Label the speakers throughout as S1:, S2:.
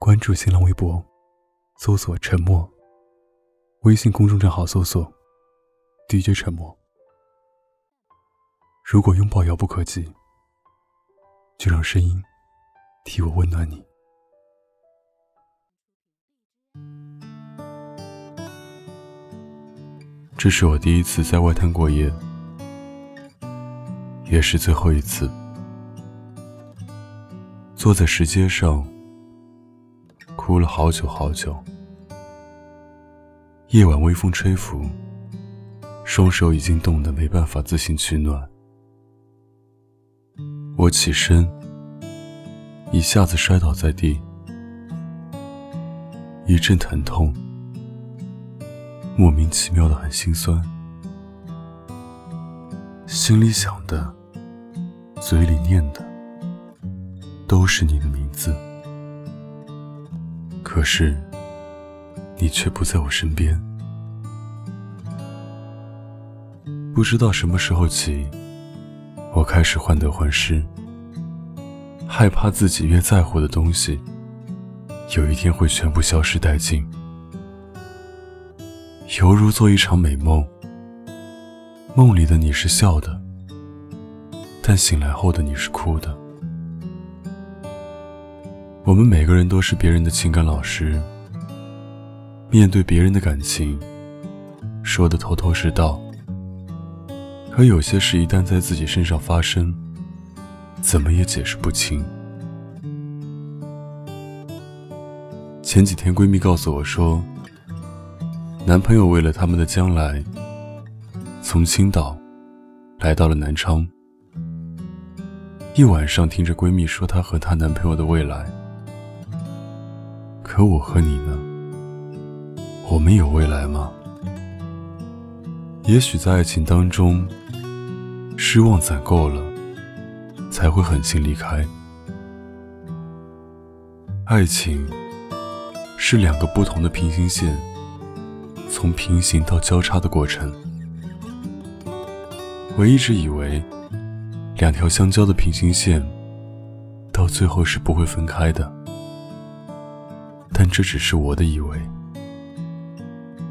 S1: 关注新浪微博，搜索“沉默”。微信公众账号搜索 “DJ 沉默”。如果拥抱遥不可及，就让声音替我温暖你。这是我第一次在外滩过夜，也是最后一次。坐在石阶上，哭了好久好久。夜晚微风吹拂，双手已经冻得没办法自行取暖。我起身，一下子摔倒在地，一阵疼痛，莫名其妙的很心酸，心里想的，嘴里念的。都是你的名字，可是你却不在我身边。不知道什么时候起，我开始患得患失，害怕自己越在乎的东西，有一天会全部消失殆尽，犹如做一场美梦。梦里的你是笑的，但醒来后的你是哭的。我们每个人都是别人的情感老师，面对别人的感情，说的头头是道。可有些事一旦在自己身上发生，怎么也解释不清。前几天闺蜜告诉我说，男朋友为了他们的将来，从青岛来到了南昌，一晚上听着闺蜜说她和她男朋友的未来。可我和你呢？我们有未来吗？也许在爱情当中，失望攒够了，才会狠心离开。爱情是两个不同的平行线，从平行到交叉的过程。我一直以为，两条相交的平行线，到最后是不会分开的。但这只是我的以为。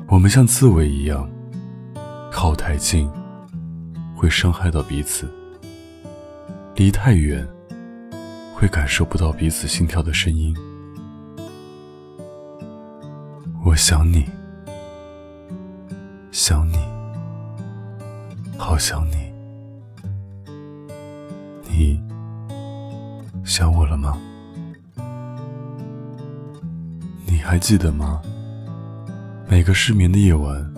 S1: 我们像刺猬一样，靠太近会伤害到彼此，离太远会感受不到彼此心跳的声音。我想你，想你，好想你。你想我了吗？还记得吗？每个失眠的夜晚，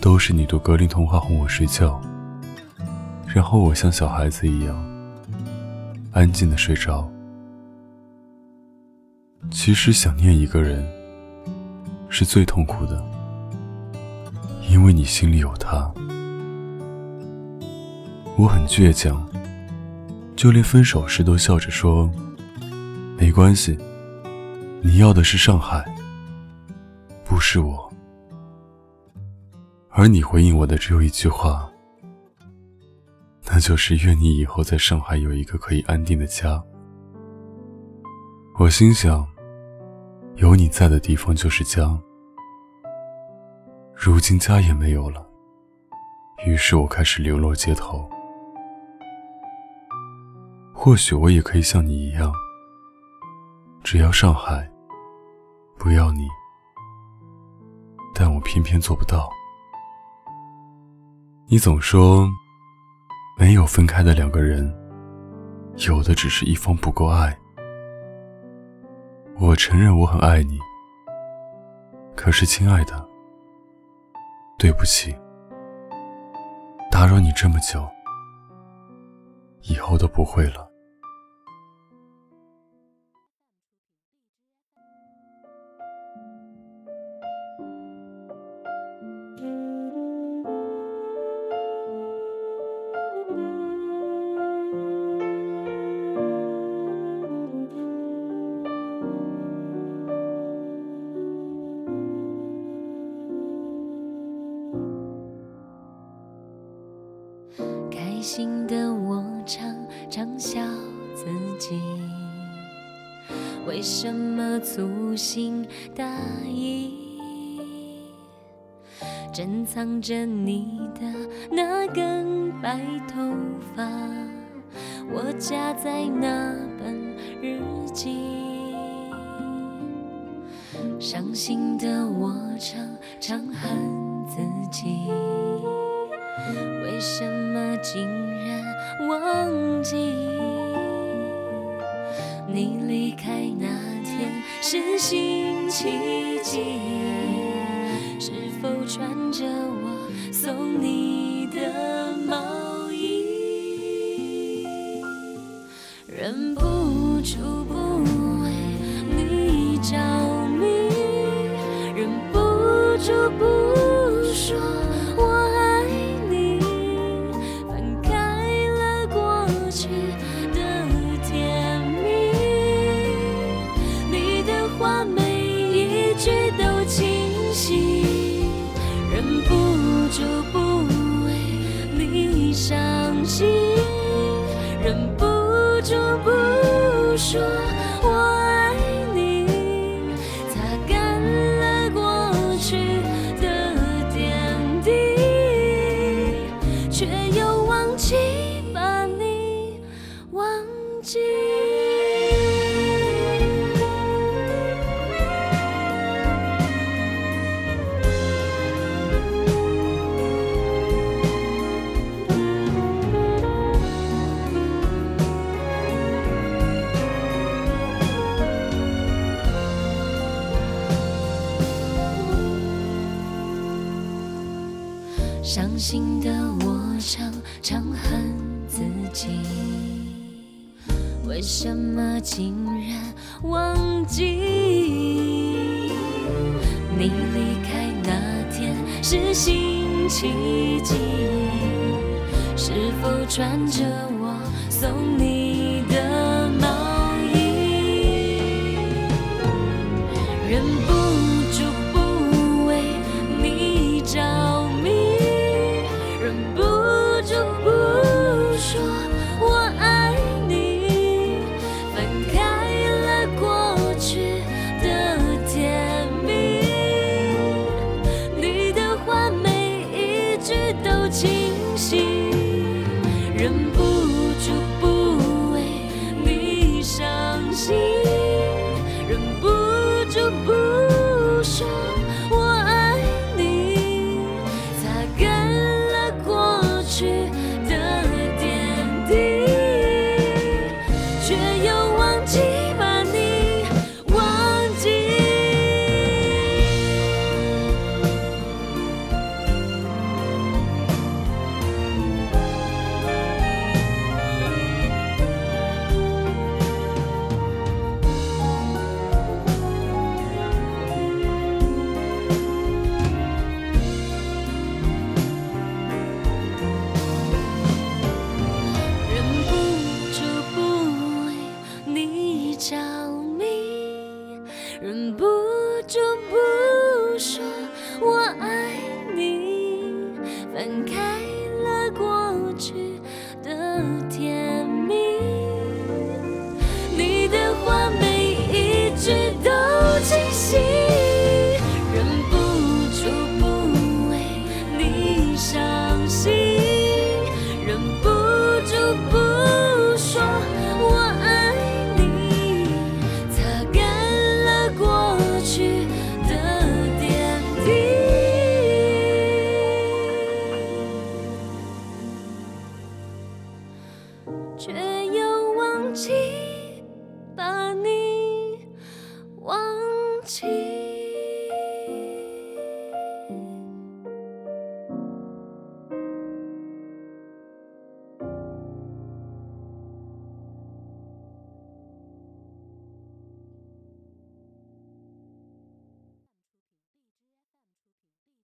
S1: 都是你读格林童话哄我睡觉，然后我像小孩子一样安静的睡着。其实想念一个人是最痛苦的，因为你心里有他。我很倔强，就连分手时都笑着说没关系。你要的是上海，不是我。而你回应我的只有一句话，那就是愿你以后在上海有一个可以安定的家。我心想，有你在的地方就是家。如今家也没有了，于是我开始流落街头。或许我也可以像你一样。只要上海，不要你，但我偏偏做不到。你总说，没有分开的两个人，有的只是一方不够爱。我承认我很爱你，可是亲爱的，对不起，打扰你这么久，以后都不会了。
S2: 心的我常常笑自己，为什么粗心大意？珍藏着你的那根白头发，我夹在那本日记。伤心的我常常恨自己，为什么竟然忘记你离开那天是星期几？是否穿着我送你的毛衣？忍不住不为你着忍不住不为你伤心，忍不住不说心的我常常恨自己，为什么竟然忘记你离开那天是星期几？是否穿着我送你